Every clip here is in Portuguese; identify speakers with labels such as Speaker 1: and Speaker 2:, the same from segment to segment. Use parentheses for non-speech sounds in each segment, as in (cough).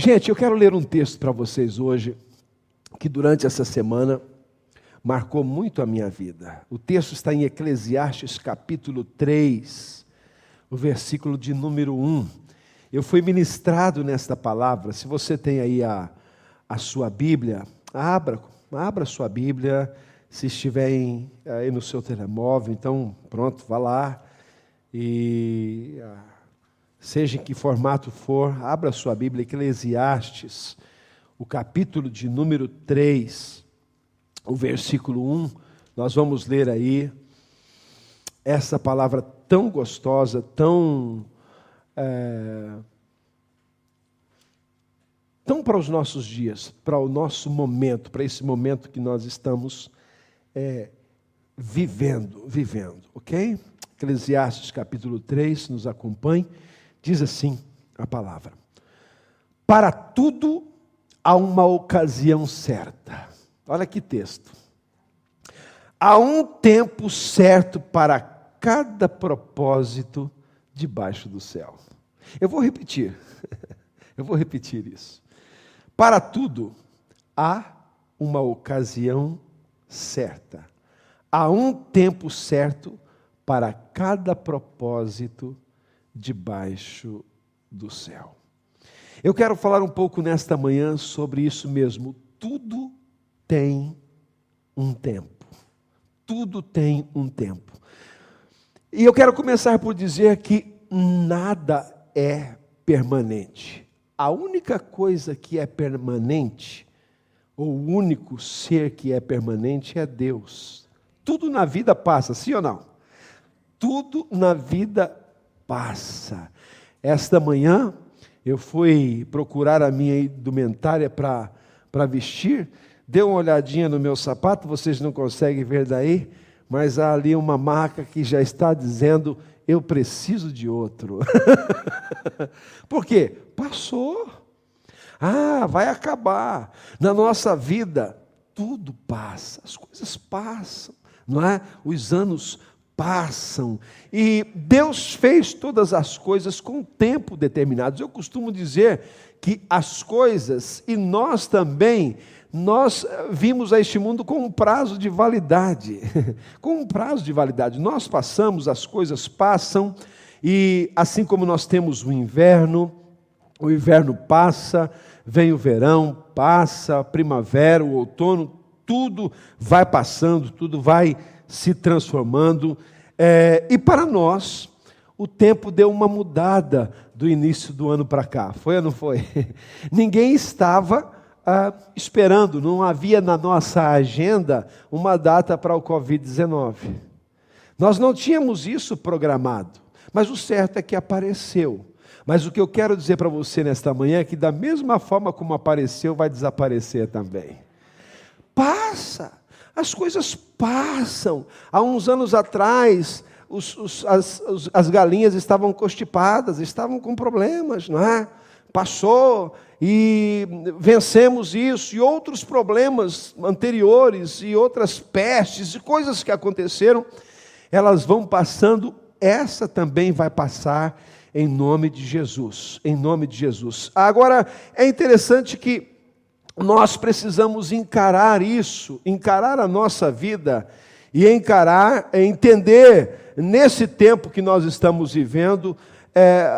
Speaker 1: Gente, eu quero ler um texto para vocês hoje, que durante essa semana marcou muito a minha vida. O texto está em Eclesiastes capítulo 3, o versículo de número 1. Eu fui ministrado nesta palavra. Se você tem aí a, a sua Bíblia, abra, abra a sua Bíblia. Se estiver em, aí no seu telemóvel, então pronto, vá lá. E ah, seja em que formato for, abra sua Bíblia, Eclesiastes, o capítulo de número 3, o versículo 1. Nós vamos ler aí essa palavra tão gostosa, tão é, tão para os nossos dias, para o nosso momento, para esse momento que nós estamos é, vivendo, vivendo, ok? Eclesiastes capítulo 3 nos acompanhe, diz assim a palavra: Para tudo há uma ocasião certa. Olha que texto. Há um tempo certo para cada propósito debaixo do céu. Eu vou repetir. (laughs) Eu vou repetir isso. Para tudo há uma ocasião certa. Há um tempo certo para cada propósito debaixo do céu. Eu quero falar um pouco nesta manhã sobre isso mesmo. Tudo tem um tempo. Tudo tem um tempo. E eu quero começar por dizer que nada é permanente. A única coisa que é permanente, ou o único ser que é permanente é Deus. Tudo na vida passa, sim ou não? Tudo na vida passa. Esta manhã eu fui procurar a minha indumentária para vestir, dei uma olhadinha no meu sapato, vocês não conseguem ver daí, mas há ali uma marca que já está dizendo eu preciso de outro. (laughs) Por quê? Passou. Ah, vai acabar. Na nossa vida, tudo passa, as coisas passam, não é? Os anos passam. E Deus fez todas as coisas com tempo determinado. Eu costumo dizer que as coisas, e nós também, nós eh, vimos a este mundo com um prazo de validade. (laughs) com um prazo de validade. Nós passamos, as coisas passam, e assim como nós temos o inverno, o inverno passa, vem o verão, passa, primavera, o outono, tudo vai passando, tudo vai se transformando. É, e para nós, o tempo deu uma mudada do início do ano para cá. Foi ou não foi? (laughs) Ninguém estava ah, esperando, não havia na nossa agenda uma data para o Covid-19. Nós não tínhamos isso programado, mas o certo é que apareceu. Mas o que eu quero dizer para você nesta manhã é que, da mesma forma como apareceu, vai desaparecer também. Passa, as coisas passam. Há uns anos atrás, os, os, as, as galinhas estavam constipadas, estavam com problemas, não é? Passou, e vencemos isso e outros problemas anteriores e outras pestes e coisas que aconteceram, elas vão passando, essa também vai passar em nome de Jesus, em nome de Jesus. Agora é interessante que nós precisamos encarar isso, encarar a nossa vida e encarar, entender nesse tempo que nós estamos vivendo, é,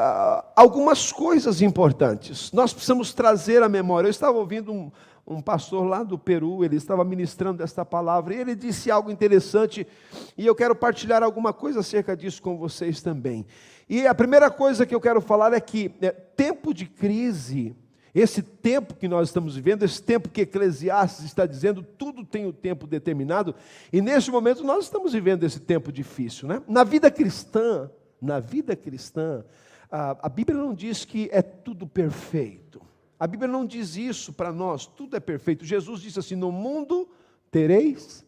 Speaker 1: algumas coisas importantes. Nós precisamos trazer a memória. Eu estava ouvindo um, um pastor lá do Peru, ele estava ministrando esta palavra, e ele disse algo interessante, e eu quero partilhar alguma coisa acerca disso com vocês também. E a primeira coisa que eu quero falar é que é, tempo de crise, esse tempo que nós estamos vivendo, esse tempo que Eclesiastes está dizendo, tudo tem o um tempo determinado, e neste momento nós estamos vivendo esse tempo difícil. Né? Na vida cristã, na vida cristã, a, a Bíblia não diz que é tudo perfeito. A Bíblia não diz isso para nós, tudo é perfeito. Jesus disse assim: no mundo tereis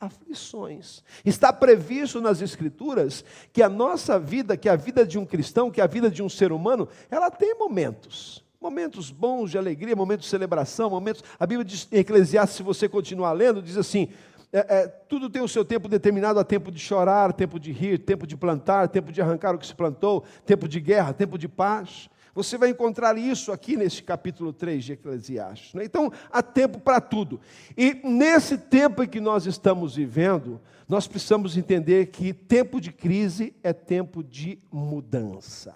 Speaker 1: aflições. Está previsto nas Escrituras que a nossa vida, que a vida de um cristão, que a vida de um ser humano, ela tem momentos. Momentos bons de alegria, momentos de celebração, momentos. A Bíblia diz em Eclesiastes, se você continuar lendo, diz assim: é, é, tudo tem o seu tempo determinado, há tempo de chorar, tempo de rir, tempo de plantar, tempo de arrancar o que se plantou, tempo de guerra, tempo de paz. Você vai encontrar isso aqui nesse capítulo 3 de Eclesiastes. Né? Então, há tempo para tudo. E nesse tempo em que nós estamos vivendo, nós precisamos entender que tempo de crise é tempo de mudança.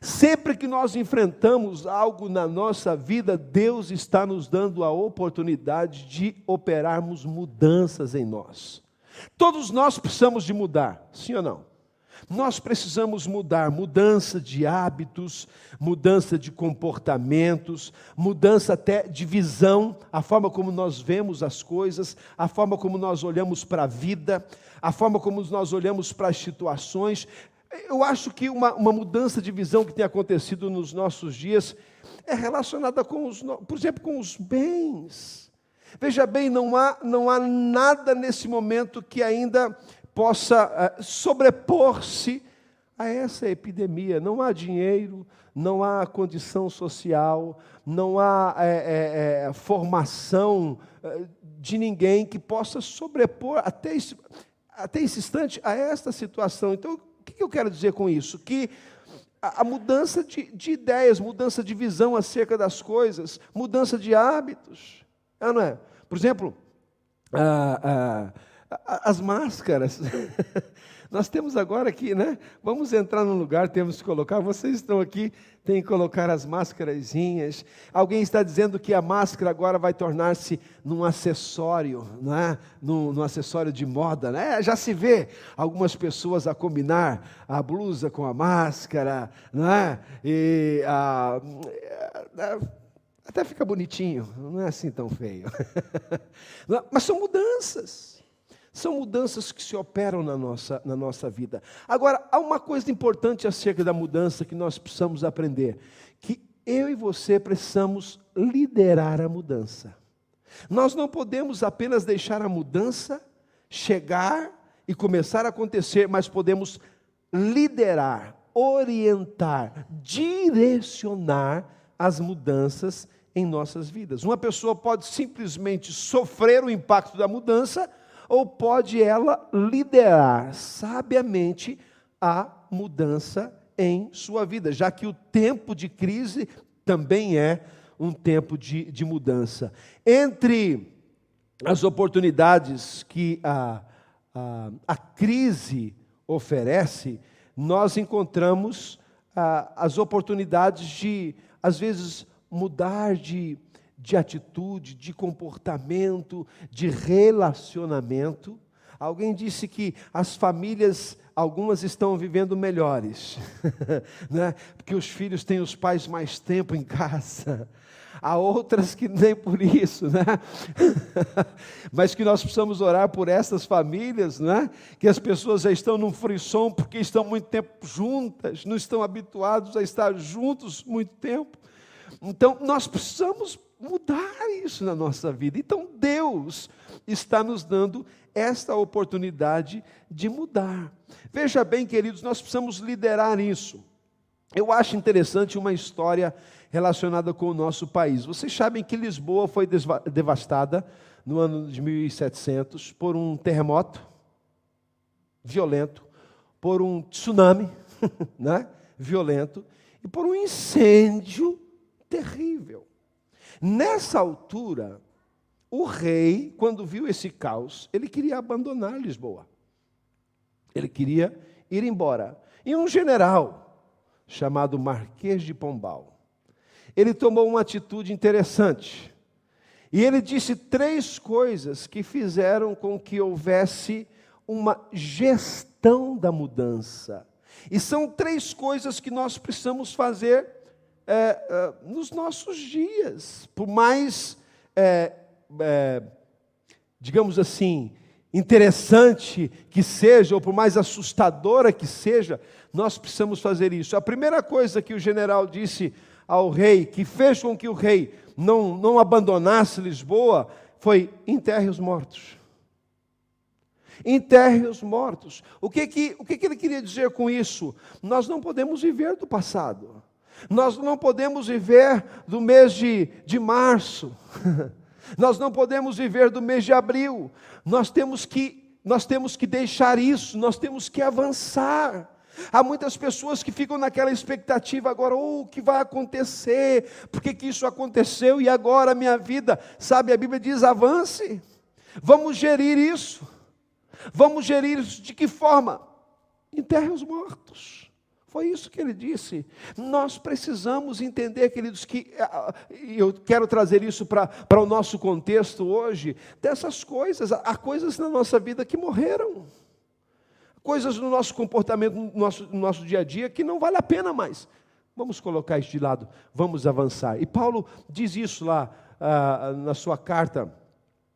Speaker 1: Sempre que nós enfrentamos algo na nossa vida, Deus está nos dando a oportunidade de operarmos mudanças em nós. Todos nós precisamos de mudar, sim ou não? Nós precisamos mudar, mudança de hábitos, mudança de comportamentos, mudança até de visão, a forma como nós vemos as coisas, a forma como nós olhamos para a vida, a forma como nós olhamos para as situações. Eu acho que uma, uma mudança de visão que tem acontecido nos nossos dias é relacionada com os, por exemplo, com os bens. Veja bem, não há, não há nada nesse momento que ainda possa uh, sobrepor-se a essa epidemia. Não há dinheiro, não há condição social, não há é, é, formação de ninguém que possa sobrepor até esse, até esse instante a esta situação. Então, que eu quero dizer com isso? Que a, mudança de, de, ideias, mudança de visão acerca das coisas, mudança de hábitos. É, não é? Por exemplo, a, as máscaras. (laughs) Nós temos agora aqui, né? Vamos entrar num lugar, temos que colocar. Vocês estão aqui, tem que colocar as máscarazinhas. Alguém está dizendo que a máscara agora vai tornar-se num acessório, não é? Num, num, acessório de moda, né? Já se vê algumas pessoas a combinar a blusa com a máscara, não é? E a, a, até fica bonitinho, não é assim tão feio. (laughs) Mas são mudanças. São mudanças que se operam na nossa, na nossa vida. Agora, há uma coisa importante acerca da mudança que nós precisamos aprender: que eu e você precisamos liderar a mudança. Nós não podemos apenas deixar a mudança chegar e começar a acontecer, mas podemos liderar, orientar, direcionar as mudanças em nossas vidas. Uma pessoa pode simplesmente sofrer o impacto da mudança ou pode ela liderar sabiamente a mudança em sua vida, já que o tempo de crise também é um tempo de, de mudança. Entre as oportunidades que a, a, a crise oferece, nós encontramos a, as oportunidades de, às vezes, mudar de, de atitude, de comportamento, de relacionamento. Alguém disse que as famílias, algumas estão vivendo melhores, (laughs) né? porque os filhos têm os pais mais tempo em casa. Há outras que nem por isso, né? (laughs) Mas que nós precisamos orar por essas famílias, né? Que as pessoas já estão num frisson porque estão muito tempo juntas, não estão habituados a estar juntos muito tempo. Então, nós precisamos mudar isso na nossa vida. Então, Deus está nos dando esta oportunidade de mudar. Veja bem, queridos, nós precisamos liderar isso. Eu acho interessante uma história relacionada com o nosso país. Vocês sabem que Lisboa foi devastada no ano de 1700 por um terremoto violento, por um tsunami (laughs) né, violento e por um incêndio terrível. Nessa altura, o rei, quando viu esse caos, ele queria abandonar Lisboa. Ele queria ir embora. E um general, chamado Marquês de Pombal, ele tomou uma atitude interessante. E ele disse três coisas que fizeram com que houvesse uma gestão da mudança. E são três coisas que nós precisamos fazer é, é, nos nossos dias. Por mais, é, é, digamos assim, interessante que seja, ou por mais assustadora que seja, nós precisamos fazer isso. A primeira coisa que o general disse ao rei, que fez com que o rei não, não abandonasse Lisboa, foi enterre os mortos. Enterre os mortos. O que, que, o que, que ele queria dizer com isso? Nós não podemos viver do passado. Nós não podemos viver do mês de, de março. (laughs) Nós não podemos viver do mês de abril. Nós temos que nós temos que deixar isso, nós temos que avançar. Há muitas pessoas que ficam naquela expectativa agora, oh, o que vai acontecer? Por que, que isso aconteceu e agora a minha vida? Sabe, a Bíblia diz: avance, vamos gerir isso. Vamos gerir isso de que forma? Enterre os mortos. Foi isso que ele disse. Nós precisamos entender, queridos, que e eu quero trazer isso para o nosso contexto hoje, dessas coisas. Há coisas na nossa vida que morreram coisas no nosso comportamento, no nosso, no nosso dia a dia, que não vale a pena mais. Vamos colocar isso de lado, vamos avançar. E Paulo diz isso lá ah, na sua carta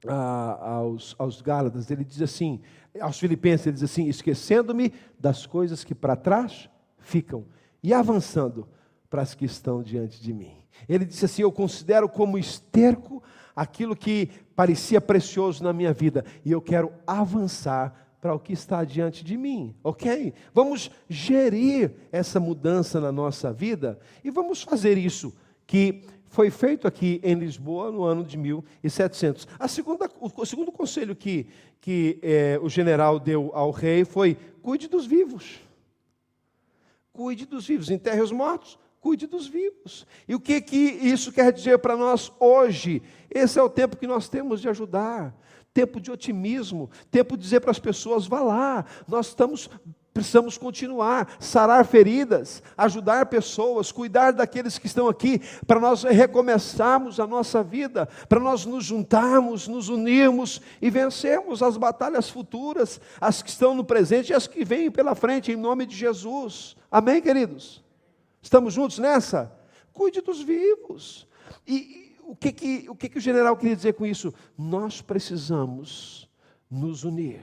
Speaker 1: ah, aos, aos Gálatas, ele diz assim, aos Filipenses, ele diz assim: esquecendo-me das coisas que para trás ficam e avançando para as que estão diante de mim. Ele disse assim: Eu considero como esterco aquilo que parecia precioso na minha vida e eu quero avançar para o que está diante de mim, ok? Vamos gerir essa mudança na nossa vida e vamos fazer isso que foi feito aqui em Lisboa no ano de 1700. A segunda, o segundo conselho que, que é, o general deu ao rei foi: cuide dos vivos. Cuide dos vivos, enterre os mortos, cuide dos vivos. E o que, que isso quer dizer para nós hoje? Esse é o tempo que nós temos de ajudar tempo de otimismo, tempo de dizer para as pessoas: vá lá, nós estamos precisamos continuar, sarar feridas, ajudar pessoas, cuidar daqueles que estão aqui, para nós recomeçarmos a nossa vida, para nós nos juntarmos, nos unirmos e vencermos as batalhas futuras, as que estão no presente e as que vêm pela frente, em nome de Jesus. Amém, queridos? Estamos juntos nessa? Cuide dos vivos. E, o que, que, o que, que o general queria dizer com isso? Nós precisamos nos unir,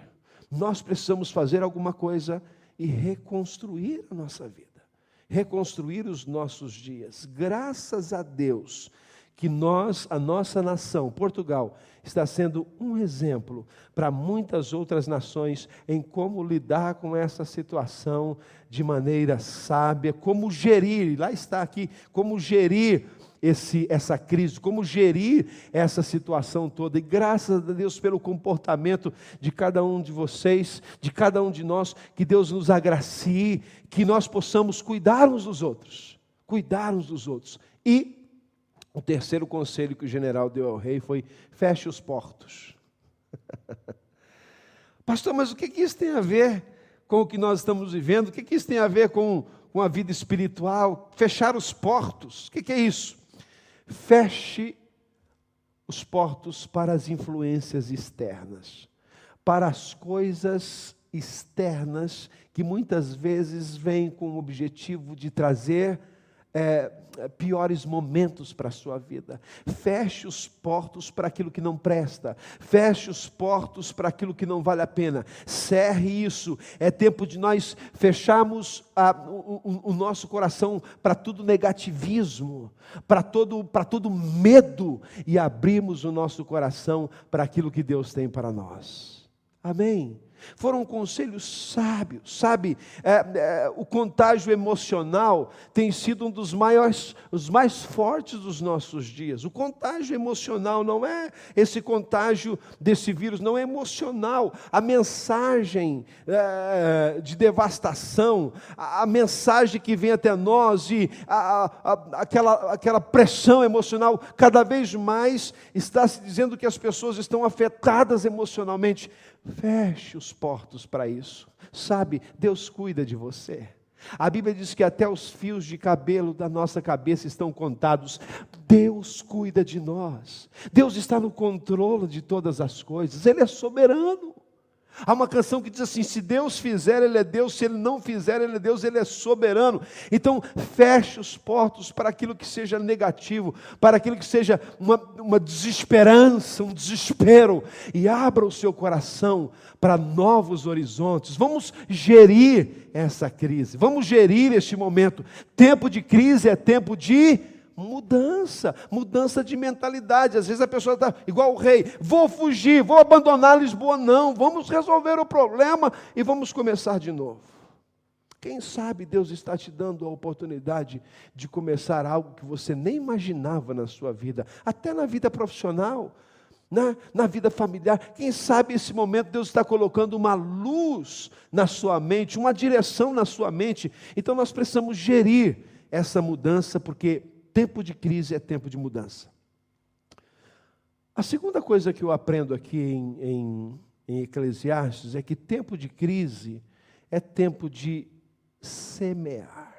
Speaker 1: nós precisamos fazer alguma coisa e reconstruir a nossa vida, reconstruir os nossos dias. Graças a Deus que nós, a nossa nação, Portugal, está sendo um exemplo para muitas outras nações em como lidar com essa situação de maneira sábia, como gerir, lá está aqui, como gerir esse, essa crise, como gerir essa situação toda. E graças a Deus pelo comportamento de cada um de vocês, de cada um de nós, que Deus nos agracie, que nós possamos cuidar uns dos outros, cuidar uns dos outros. E o terceiro conselho que o general deu ao rei foi: feche os portos. (laughs) Pastor, mas o que, que isso tem a ver com o que nós estamos vivendo? O que, que isso tem a ver com, com a vida espiritual? Fechar os portos, o que, que é isso? Feche os portos para as influências externas, para as coisas externas que muitas vezes vêm com o objetivo de trazer é, piores momentos para a sua vida. Feche os portos para aquilo que não presta. Feche os portos para aquilo que não vale a pena. Cerre isso. É tempo de nós fecharmos a, o, o, nosso coração para todo negativismo, para todo, para todo medo e abrirmos o nosso coração para aquilo que Deus tem para nós. Amém. Foram conselhos sábios, sabe? É, é, o contágio emocional tem sido um dos maiores, os mais fortes dos nossos dias. O contágio emocional não é esse contágio desse vírus, não é emocional. A mensagem é, de devastação, a, a, mensagem que vem até nós e a, a, aquela, aquela pressão emocional, cada vez mais está se dizendo que as pessoas estão afetadas emocionalmente. Feche os portos para isso. Sabe, Deus cuida de você. A Bíblia diz que até os fios de cabelo da nossa cabeça estão contados. Deus cuida de nós. Deus está no controle de todas as coisas. Ele é soberano. Há uma canção que diz assim: se Deus fizer, Ele é Deus, se Ele não fizer, Ele é Deus, Ele é soberano. Então, feche os portos para aquilo que seja negativo, para aquilo que seja uma, uma desesperança, um desespero, e abra o seu coração para novos horizontes. Vamos gerir essa crise, vamos gerir este momento. Tempo de crise é tempo de mudança, mudança de mentalidade. Às vezes a pessoa está igual o rei: vou fugir, vou abandonar Lisboa. Não, vamos resolver o problema e vamos começar de novo. Quem sabe Deus está te dando a oportunidade de começar algo que você nem imaginava na sua vida, até na vida profissional. na, na vida familiar. Quem sabe esse momento Deus está colocando uma luz na sua mente, uma direção na sua mente. Então nós precisamos gerir essa mudança, porque tempo de crise é tempo de mudança. A segunda coisa que eu aprendo aqui em, em, em Eclesiastes é que tempo de crise é tempo de semear.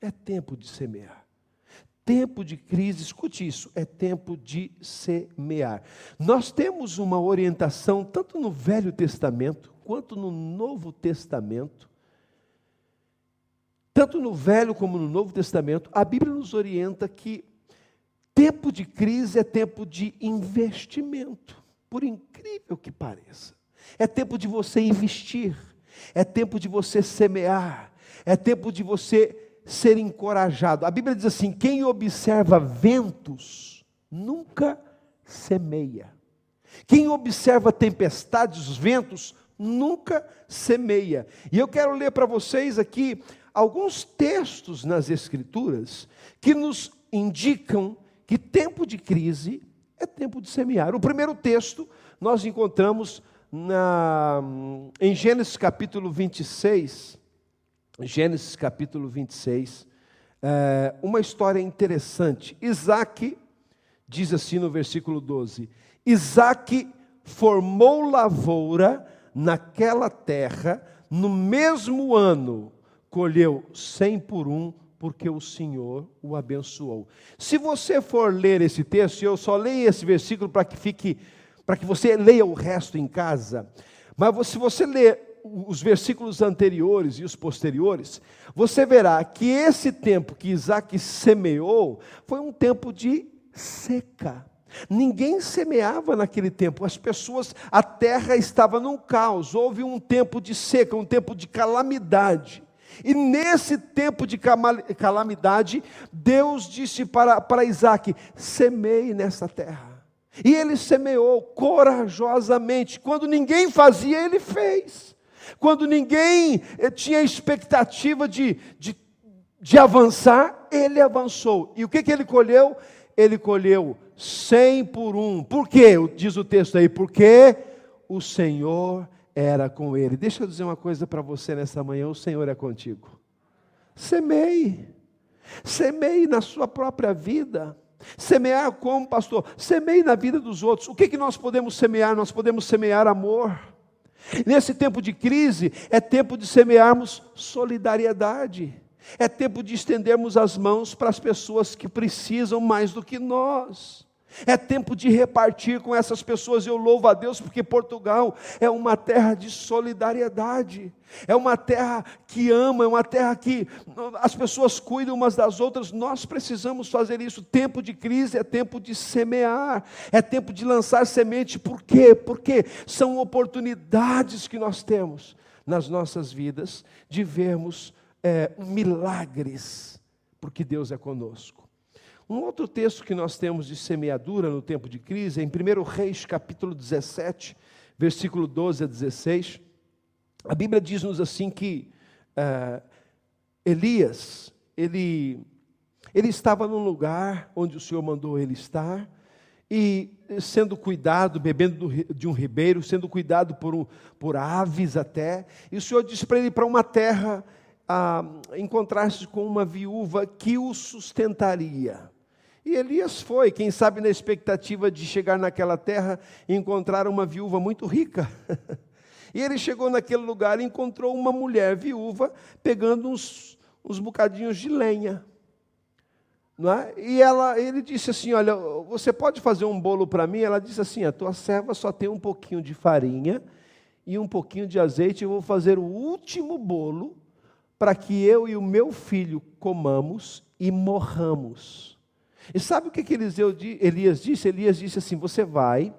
Speaker 1: É tempo de semear. Tempo de crise, escute isso, é tempo de semear. Nós temos uma orientação, tanto no Velho Testamento quanto no Novo Testamento, tanto no Velho como no Novo Testamento, a Bíblia nos orienta que tempo de crise é tempo de investimento, por incrível que pareça. É tempo de você investir, é tempo de você semear, é tempo de você ser encorajado. A Bíblia diz assim: quem observa ventos nunca semeia. Quem observa tempestades, os ventos, nunca semeia. E eu quero ler para vocês aqui alguns textos nas Escrituras que nos indicam que tempo de crise é tempo de semear. O primeiro texto nós encontramos na, em Gênesis capítulo 26, Gênesis capítulo 26, é, uma história interessante. Isaac, diz assim no versículo 12: Isaac formou lavoura naquela terra, no mesmo ano colheu cem por um, porque o Senhor o abençoou. Se você for ler esse texto, eu só leio esse versículo para que fique, para que você leia o resto em casa. Mas se você ler os versículos anteriores e os posteriores, você verá que esse tempo que Isaac semeou foi um tempo de seca. Ninguém semeava naquele tempo, as pessoas, a terra estava num caos, houve um tempo de seca, um tempo de calamidade. E nesse tempo de calamidade, Deus disse para, para Isaac: semeie nessa terra. E ele semeou corajosamente, quando ninguém fazia, ele fez. Quando ninguém eh, tinha expectativa de, de, de avançar, ele avançou. E o que, que ele colheu? Ele colheu cem por um. Por quê? Diz o texto aí, porque o Senhor era com ele. Deixa eu dizer uma coisa para você nessa manhã: o Senhor é contigo. Semeie, semeie na sua própria vida. Semear como, pastor? Semeie na vida dos outros. O que, que nós podemos semear? Nós podemos semear amor. Nesse tempo de crise, é tempo de semearmos solidariedade. É tempo de estendermos as mãos para as pessoas que precisam mais do que nós. É tempo de repartir com essas pessoas. Eu louvo a Deus porque Portugal é uma terra de solidariedade. É uma terra que ama, é uma terra que as pessoas cuidam umas das outras. Nós precisamos fazer isso. Tempo de crise é tempo de semear, é tempo de lançar semente. Por quê? Porque são oportunidades que nós temos nas nossas vidas de vermos é, milagres, porque Deus é conosco. Um outro texto que nós temos de semeadura no tempo de crise é em 1 Reis, capítulo 17, versículo 12 a 16. A Bíblia diz-nos assim que uh, Elias, ele, ele estava num lugar onde o Senhor mandou ele estar, e sendo cuidado, bebendo de um ribeiro, sendo cuidado por, um, por aves até, e o Senhor disse para ele para uma terra a encontrar-se com uma viúva que o sustentaria. E Elias foi, quem sabe na expectativa de chegar naquela terra e encontrar uma viúva muito rica. (laughs) e ele chegou naquele lugar e encontrou uma mulher viúva pegando uns, uns bocadinhos de lenha. É? E ela, ele disse assim: Olha, você pode fazer um bolo para mim? Ela disse assim: A tua serva só tem um pouquinho de farinha e um pouquinho de azeite. Eu vou fazer o último bolo para que eu e o meu filho comamos e morramos. E sabe o que, que Eliseu, Elias disse? Elias disse assim: Você vai,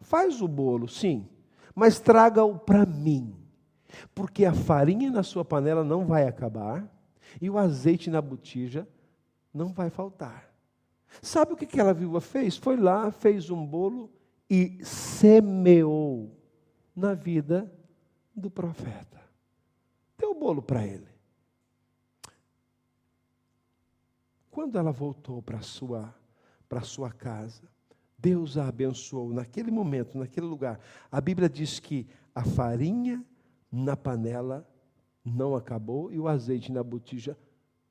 Speaker 1: faz o bolo, sim, mas traga-o para mim, porque a farinha na sua panela não vai acabar e o azeite na botija não vai faltar. Sabe o que aquela viúva fez? Foi lá, fez um bolo e semeou na vida do profeta. Deu o bolo para ele. Quando ela voltou para sua para sua casa, Deus a abençoou naquele momento, naquele lugar. A Bíblia diz que a farinha na panela não acabou e o azeite na botija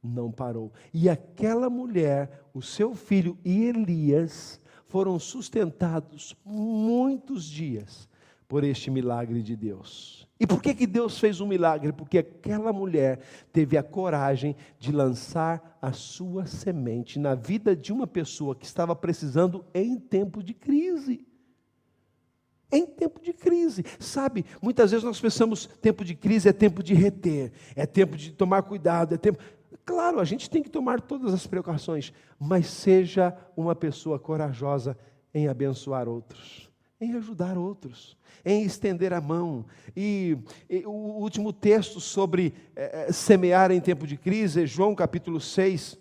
Speaker 1: não parou. E aquela mulher, o seu filho e Elias foram sustentados muitos dias por este milagre de Deus. E por que, que Deus fez um milagre? Porque aquela mulher teve a coragem de lançar a sua semente na vida de uma pessoa que estava precisando em tempo de crise. Em tempo de crise, sabe? Muitas vezes nós pensamos tempo de crise é tempo de reter, é tempo de tomar cuidado, é tempo. Claro, a gente tem que tomar todas as precauções, mas seja uma pessoa corajosa em abençoar outros, em ajudar outros, em estender a mão. E, e o último texto sobre é, semear em tempo de crise é João capítulo 6,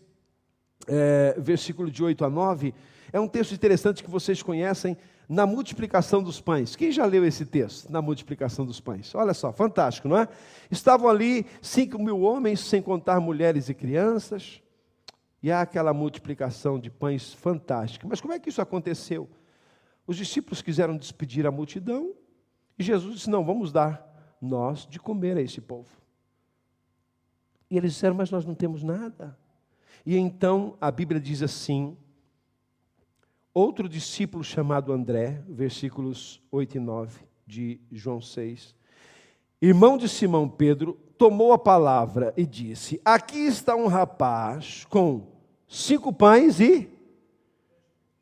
Speaker 1: é, versículo de 8 a 9. É um texto interessante que vocês conhecem na multiplicação dos pães. Quem já leu esse texto, na multiplicação dos pães? Olha só, fantástico, não é? Estavam ali cinco mil homens, sem contar mulheres e crianças, e há aquela multiplicação de pães fantástica. Mas como é que isso aconteceu? Os discípulos quiseram despedir a multidão, e Jesus disse: Não, vamos dar nós de comer a esse povo. E eles disseram: Mas nós não temos nada. E então a Bíblia diz assim, Outro discípulo chamado André, versículos 8 e 9 de João 6, irmão de Simão Pedro, tomou a palavra e disse: Aqui está um rapaz com cinco pães e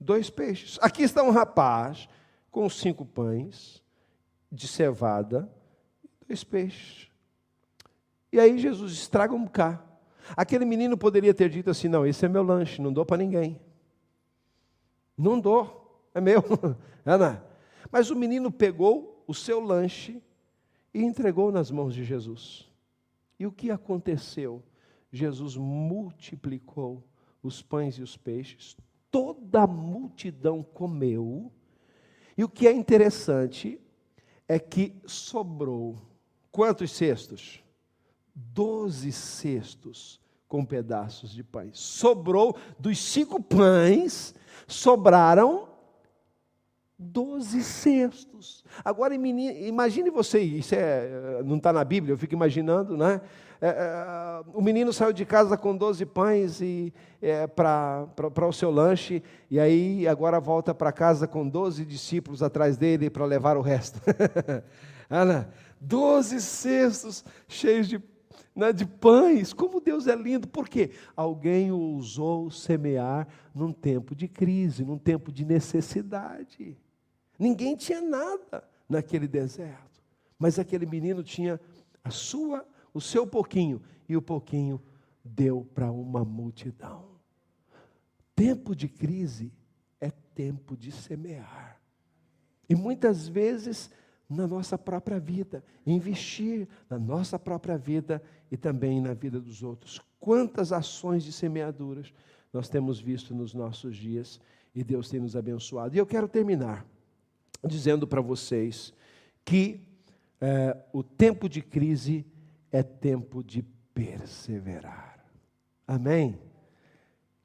Speaker 1: dois peixes. Aqui está um rapaz com cinco pães de cevada e dois peixes. E aí Jesus estraga um cá. Aquele menino poderia ter dito assim: Não, esse é meu lanche, não dou para ninguém. Não dou, é meu. (laughs) Ana. Mas o menino pegou o seu lanche e entregou nas mãos de Jesus. E o que aconteceu? Jesus multiplicou os pães e os peixes, toda a multidão comeu. E o que é interessante é que sobrou quantos cestos? Doze cestos com pedaços de pães. Sobrou dos cinco pães sobraram doze cestos. Agora imagine você, isso é, não está na Bíblia, eu fico imaginando, né? É, é, o menino saiu de casa com doze pães e é, para o seu lanche, e aí agora volta para casa com doze discípulos atrás dele para levar o resto. (laughs) Ana, doze cestos cheios de né, de pães. Como Deus é lindo, por quê? Alguém ousou semear num tempo de crise, num tempo de necessidade. Ninguém tinha nada naquele deserto, mas aquele menino tinha a sua, o seu pouquinho, e o pouquinho deu para uma multidão. Tempo de crise é tempo de semear. E muitas vezes na nossa própria vida, investir na nossa própria vida e também na vida dos outros. Quantas ações de semeaduras nós temos visto nos nossos dias e Deus tem nos abençoado. E eu quero terminar dizendo para vocês que é, o tempo de crise é tempo de perseverar. Amém?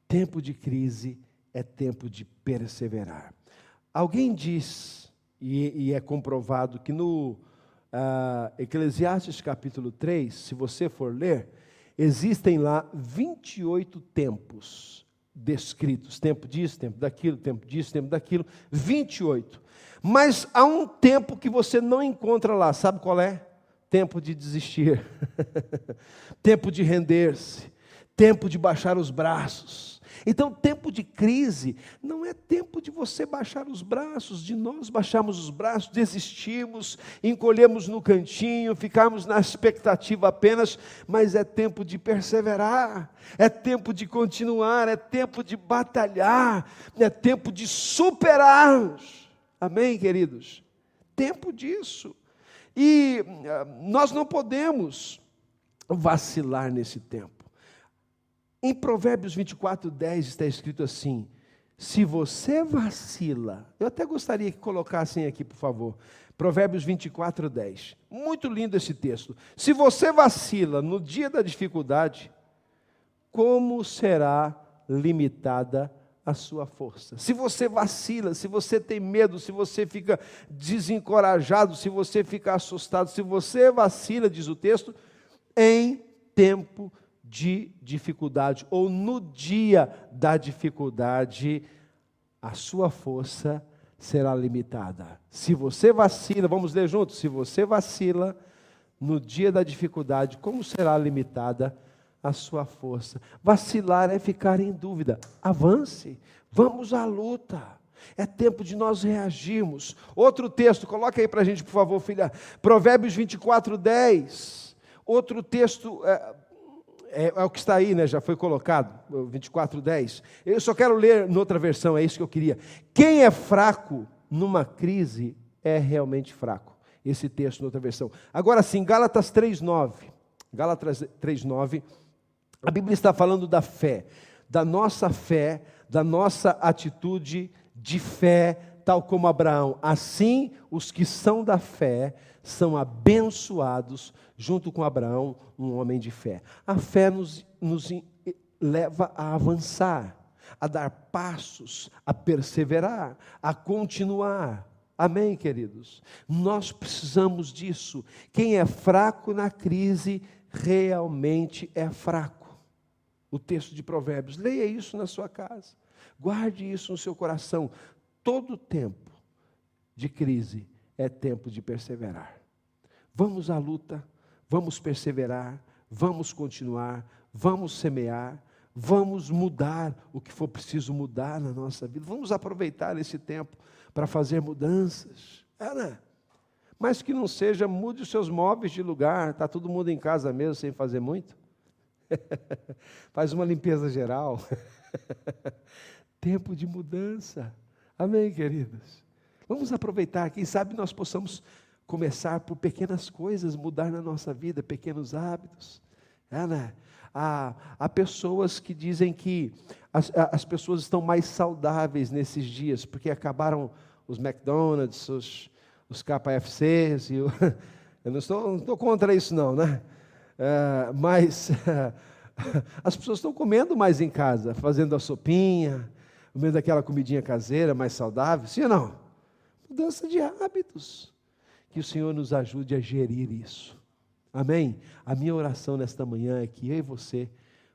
Speaker 1: Tempo de crise é tempo de perseverar. Alguém diz e, e é comprovado que no uh, Eclesiastes capítulo 3, se você for ler, existem lá 28 tempos descritos: tempo disso, tempo daquilo, tempo disso, tempo daquilo, 28. Mas há um tempo que você não encontra lá, sabe qual é? Tempo de desistir, (laughs) tempo de render-se, tempo de baixar os braços então, tempo de crise não é tempo de você baixar os braços, de nós baixarmos os braços, desistirmos, encolhermos no cantinho, ficarmos na expectativa apenas, mas é tempo de perseverar, é tempo de continuar, é tempo de batalhar, é tempo de superar. Amém, queridos? Tempo disso. E ah, nós não podemos vacilar nesse tempo. Em Provérbios 24, 10 está escrito assim: se você vacila, eu até gostaria que colocassem aqui, por favor. Provérbios 24, 10. Muito lindo esse texto. Se você vacila no dia da dificuldade, como será limitada a sua força. Se você vacila, se você tem medo, se você fica desencorajado, se você fica assustado, se você vacila, diz o texto, em tempo de dificuldade ou no dia da dificuldade, a sua força será limitada. Se você vacila, vamos ler juntos, se você vacila no dia da dificuldade, como será limitada a sua força? Vacilar é ficar em dúvida. Avance, vamos à luta. É tempo de nós reagirmos. Outro texto, coloca aí para a gente, por favor, filha. Provérbios 24, 10. Outro texto, é, é, é, o que está aí, né? já foi colocado, 24, 10. Eu só quero ler noutra versão, é isso que eu queria. Quem é fraco numa crise é realmente fraco. Esse texto noutra versão. Agora sim, Gálatas 3,9. Gálatas 3,9. A Bíblia está falando da fé, da nossa fé, da nossa atitude de fé, tal como Abraão. Assim, os que são da fé são abençoados junto com Abraão, um homem de fé. A fé nos, nos leva a avançar, a dar passos, a perseverar, a continuar. Amém, queridos? Nós precisamos disso. Quem é fraco na crise realmente é fraco. O texto de Provérbios, leia isso na sua casa, guarde isso no seu coração. Todo tempo de crise é tempo de perseverar. Vamos à luta, vamos perseverar, vamos continuar, vamos semear, vamos mudar o que for preciso mudar na nossa vida. Vamos aproveitar esse tempo para fazer mudanças. É, né? Mas que não seja, mude os seus móveis de lugar, está todo mundo em casa mesmo sem fazer muito. (laughs) Faz uma limpeza geral. (laughs) tempo de mudança. Amém, queridos? Vamos aproveitar, quem sabe nós possamos começar por pequenas coisas, mudar na nossa vida, pequenos hábitos. É, né? há, há pessoas que dizem que as, as pessoas estão mais saudáveis nesses dias, porque acabaram os McDonald's, os, os KFCs, e o, (laughs) eu não estou, não estou contra isso não, né? É, mas (laughs) as pessoas estão comendo mais em casa, fazendo a sopinha, comendo aquela comidinha caseira mais saudável, sim ou não? Mudança de hábitos. Que o Senhor nos ajude a gerir isso. Amém? A minha oração nesta manhã é que eu e você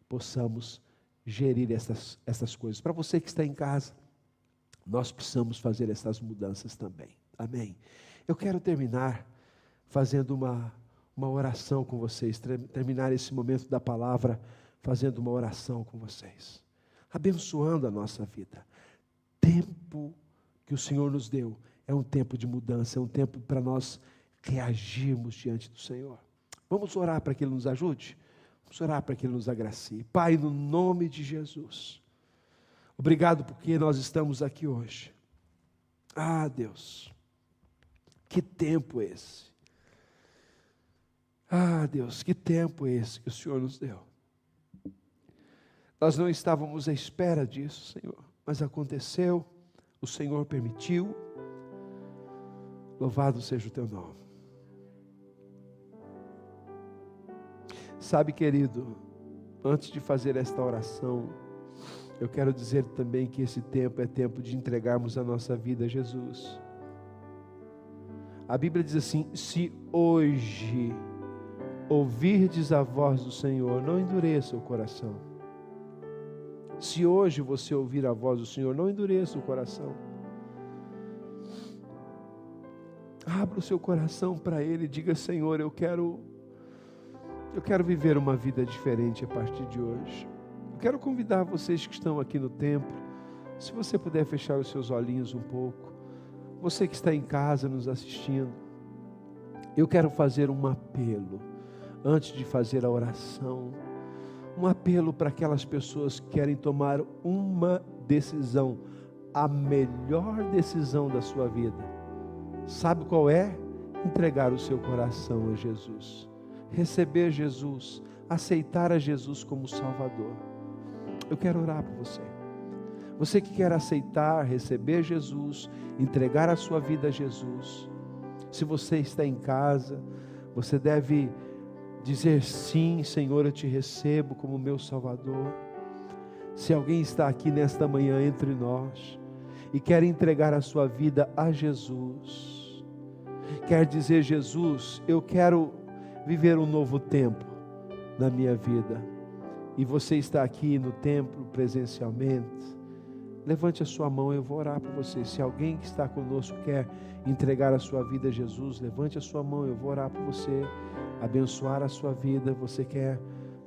Speaker 1: possamos gerir essas, essas coisas. Para você que está em casa, nós precisamos fazer essas mudanças também. Amém? Eu quero terminar fazendo uma, uma oração com vocês, terminar esse momento da palavra fazendo uma oração com vocês, abençoando a nossa vida. Tempo que o Senhor nos deu é um tempo de mudança, é um tempo para nós reagirmos diante do Senhor. Vamos orar para que Ele nos ajude? Vamos orar para que Ele nos agracie. Pai, no nome de Jesus, obrigado porque nós estamos aqui hoje. Ah, Deus, que tempo esse. Ah, Deus, que tempo esse que o Senhor nos deu. Nós não estávamos à espera disso, Senhor, mas aconteceu, o Senhor permitiu. Louvado seja o teu nome. Sabe, querido, antes de fazer esta oração, eu quero dizer também que esse tempo é tempo de entregarmos a nossa vida a Jesus. A Bíblia diz assim: se hoje ouvirdes a voz do Senhor, não endureça o coração. Se hoje você ouvir a voz do Senhor, não endureça o coração. Abra o seu coração para Ele, diga: Senhor, eu quero, eu quero viver uma vida diferente a partir de hoje. Eu quero convidar vocês que estão aqui no templo, se você puder fechar os seus olhinhos um pouco, você que está em casa nos assistindo, eu quero fazer um apelo, antes de fazer a oração, um apelo para aquelas pessoas que querem tomar uma decisão, a melhor decisão da sua vida Sabe qual é? Entregar o seu coração a Jesus, receber Jesus, aceitar a Jesus como Salvador. Eu quero orar por você. Você que quer aceitar, receber Jesus, entregar a sua vida a Jesus. Se você está em casa, você deve dizer sim, Senhor, eu te recebo como meu Salvador. Se alguém está aqui nesta manhã entre nós e quer entregar a sua vida a Jesus, quer dizer, Jesus, eu quero viver um novo tempo na minha vida, e você está aqui no templo presencialmente, levante a sua mão, eu vou orar por você. Se alguém que está conosco quer entregar a sua vida a Jesus, levante a sua mão, eu vou orar por você, abençoar a sua vida. Você quer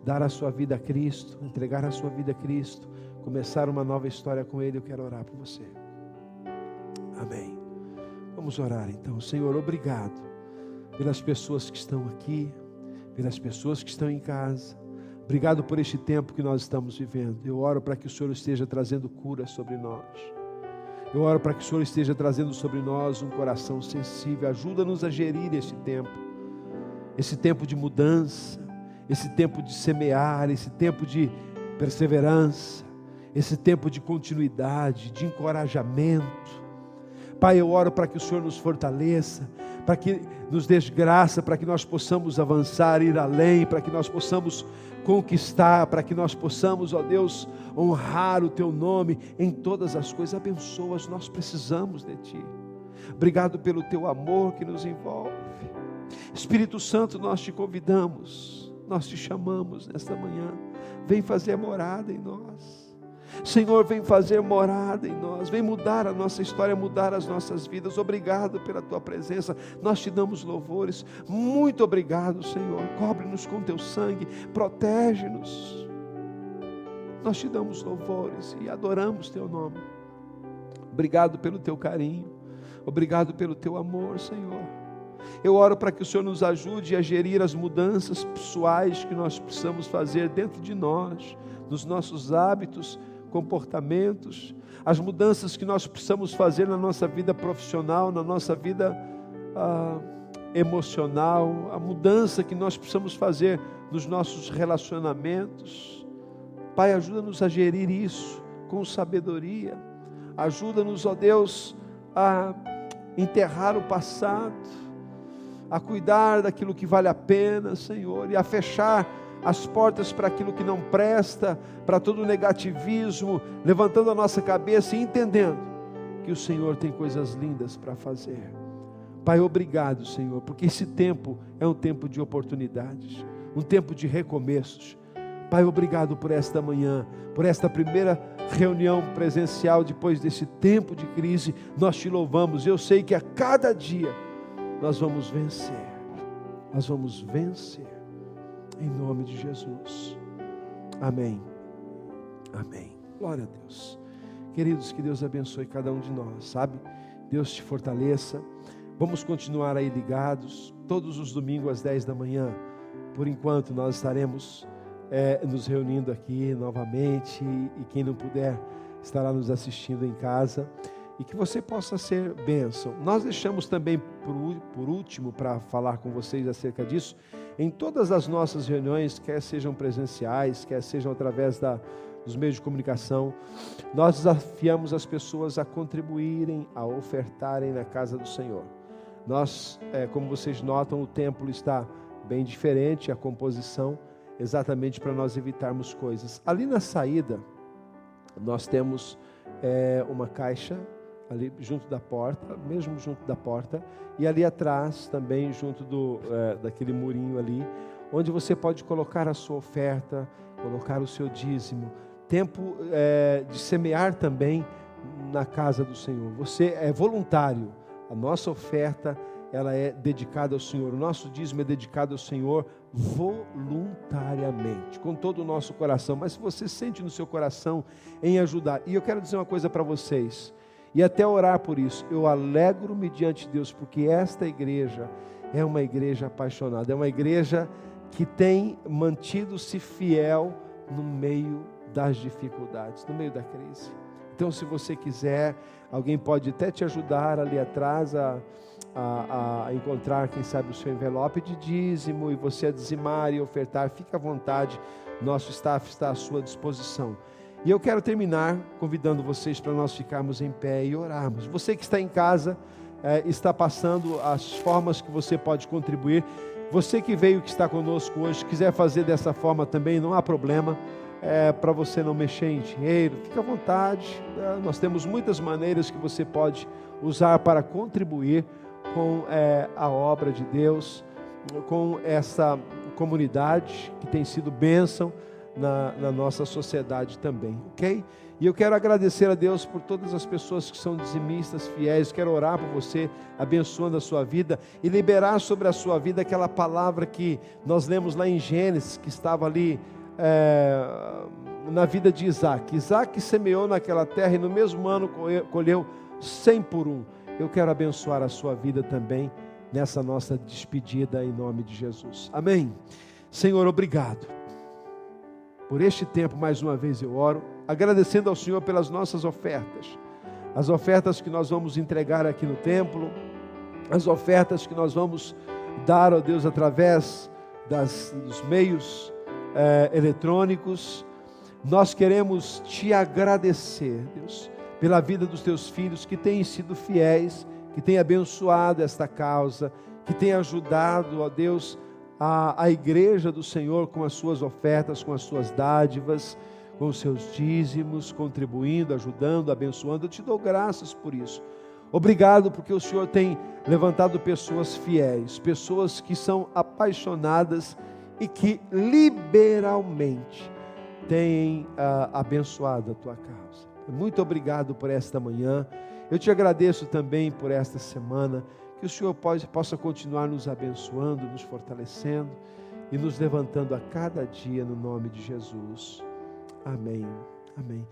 Speaker 1: dar a sua vida a Cristo, entregar a sua vida a Cristo, começar uma nova história com Ele, eu quero orar por você. Amém. Vamos orar então. Senhor, obrigado pelas pessoas que estão aqui, pelas pessoas que estão em casa. Obrigado por este tempo que nós estamos vivendo. Eu oro para que o Senhor esteja trazendo cura sobre nós. Eu oro para que o Senhor esteja trazendo sobre nós um coração sensível. Ajuda-nos a gerir este tempo, esse tempo de mudança, esse tempo de semear, esse tempo de perseverança, esse tempo de continuidade, de encorajamento. Pai, eu oro para que o Senhor nos fortaleça, para que nos dê graça, para que nós possamos avançar, ir além, para que nós possamos conquistar, para que nós possamos, ó Deus, honrar o Teu nome em todas as coisas. Abençoas, nós precisamos de Ti. Obrigado pelo Teu amor que nos envolve. Espírito Santo, nós te convidamos, nós te chamamos nesta manhã. Vem fazer morada em nós. Senhor, vem fazer morada em nós, vem mudar a nossa história, mudar as nossas vidas. Obrigado pela tua presença. Nós te damos louvores. Muito obrigado, Senhor. Cobre-nos com teu sangue, protege-nos. Nós te damos louvores e adoramos teu nome. Obrigado pelo teu carinho. Obrigado pelo teu amor, Senhor. Eu oro para que o Senhor nos ajude a gerir as mudanças pessoais que nós precisamos fazer dentro de nós, nos nossos hábitos, comportamentos, as mudanças que nós precisamos fazer na nossa vida profissional, na nossa vida ah, emocional, a mudança que nós precisamos fazer nos nossos relacionamentos. Pai, ajuda-nos a gerir isso com sabedoria. Ajuda-nos, ó Deus, a enterrar o passado, a cuidar daquilo que vale a pena, Senhor, e a fechar as portas para aquilo que não presta, para todo o negativismo, levantando a nossa cabeça e entendendo que o Senhor tem coisas lindas para fazer. Pai, obrigado, Senhor, porque esse tempo é um tempo de oportunidades, um tempo de recomeços. Pai, obrigado por esta manhã, por esta primeira reunião presencial depois desse tempo de crise. Nós te louvamos. Eu sei que a cada dia nós vamos vencer. Nós vamos vencer em nome de Jesus. Amém. Amém. Glória a Deus. Queridos, que Deus abençoe cada um de nós, sabe? Deus te fortaleça. Vamos continuar aí ligados, todos os domingos às 10 da manhã. Por enquanto, nós estaremos é, nos reunindo aqui novamente. E quem não puder, estará nos assistindo em casa. E que você possa ser bênção. Nós deixamos também por, último para falar com vocês acerca disso em todas as nossas reuniões, quer sejam presenciais, quer sejam através da, dos meios de comunicação, nós desafiamos as pessoas a contribuírem, a ofertarem na casa do Senhor. Nós, é, como vocês notam, o templo está bem diferente, a composição, exatamente para nós evitarmos coisas. Ali na saída, nós temos é, uma caixa ali junto da porta, mesmo junto da porta, e ali atrás também junto do é, daquele murinho ali, onde você pode colocar a sua oferta, colocar o seu dízimo. Tempo é, de semear também na casa do Senhor. Você é voluntário. A nossa oferta ela é dedicada ao Senhor. O nosso dízimo é dedicado ao Senhor voluntariamente, com todo o nosso coração. Mas se você sente no seu coração em ajudar, e eu quero dizer uma coisa para vocês e até orar por isso. Eu alegro-me diante de Deus, porque esta igreja é uma igreja apaixonada, é uma igreja que tem mantido-se fiel no meio das dificuldades, no meio da crise. Então, se você quiser, alguém pode até te ajudar ali atrás a, a, a, encontrar, quem sabe, o seu envelope de dízimo e você a dizimar e ofertar, fique à vontade, nosso staff está à sua disposição. E eu quero terminar convidando vocês para nós ficarmos em pé e orarmos. Você que está em casa, é, está passando as formas que você pode contribuir. Você que veio, que está conosco hoje, quiser fazer dessa forma também, não há problema. é, para você não mexer em dinheiro, fique à vontade. Né? Nós temos muitas maneiras que você pode usar para contribuir com é, a obra de Deus, com essa comunidade que tem sido bênção na, na nossa sociedade também, ok? E eu quero agradecer a Deus por todas as pessoas que são dizimistas, fiéis. Quero orar por você, abençoando a sua vida e liberar sobre a sua vida aquela palavra que nós lemos lá em Gênesis, que estava ali é, na vida de Isaac. Isaac semeou naquela terra e no mesmo ano colheu cem por um. Eu quero abençoar a sua vida também nessa nossa despedida em nome de Jesus. Amém. Senhor, obrigado. Por este tempo, mais uma vez eu oro, agradecendo ao Senhor pelas nossas ofertas. As ofertas que nós vamos entregar aqui no templo, as ofertas que nós vamos dar, ó Deus, através das, dos meios eh, eletrônicos. Nós queremos te agradecer, Deus, pela vida dos teus filhos que têm sido fiéis, que têm abençoado esta causa, que têm ajudado, ó Deus, a, a igreja do Senhor com as suas ofertas, com as suas dádivas, com os seus dízimos, contribuindo, ajudando, abençoando. Eu te dou graças por isso. Obrigado porque o Senhor tem levantado pessoas fiéis, pessoas que são apaixonadas e que liberalmente têm ah, abençoado a tua causa. Muito obrigado por esta manhã. Eu te agradeço também por esta semana. Que o Senhor possa continuar nos abençoando, nos fortalecendo e nos levantando a cada dia no nome de Jesus. Amém. Amém.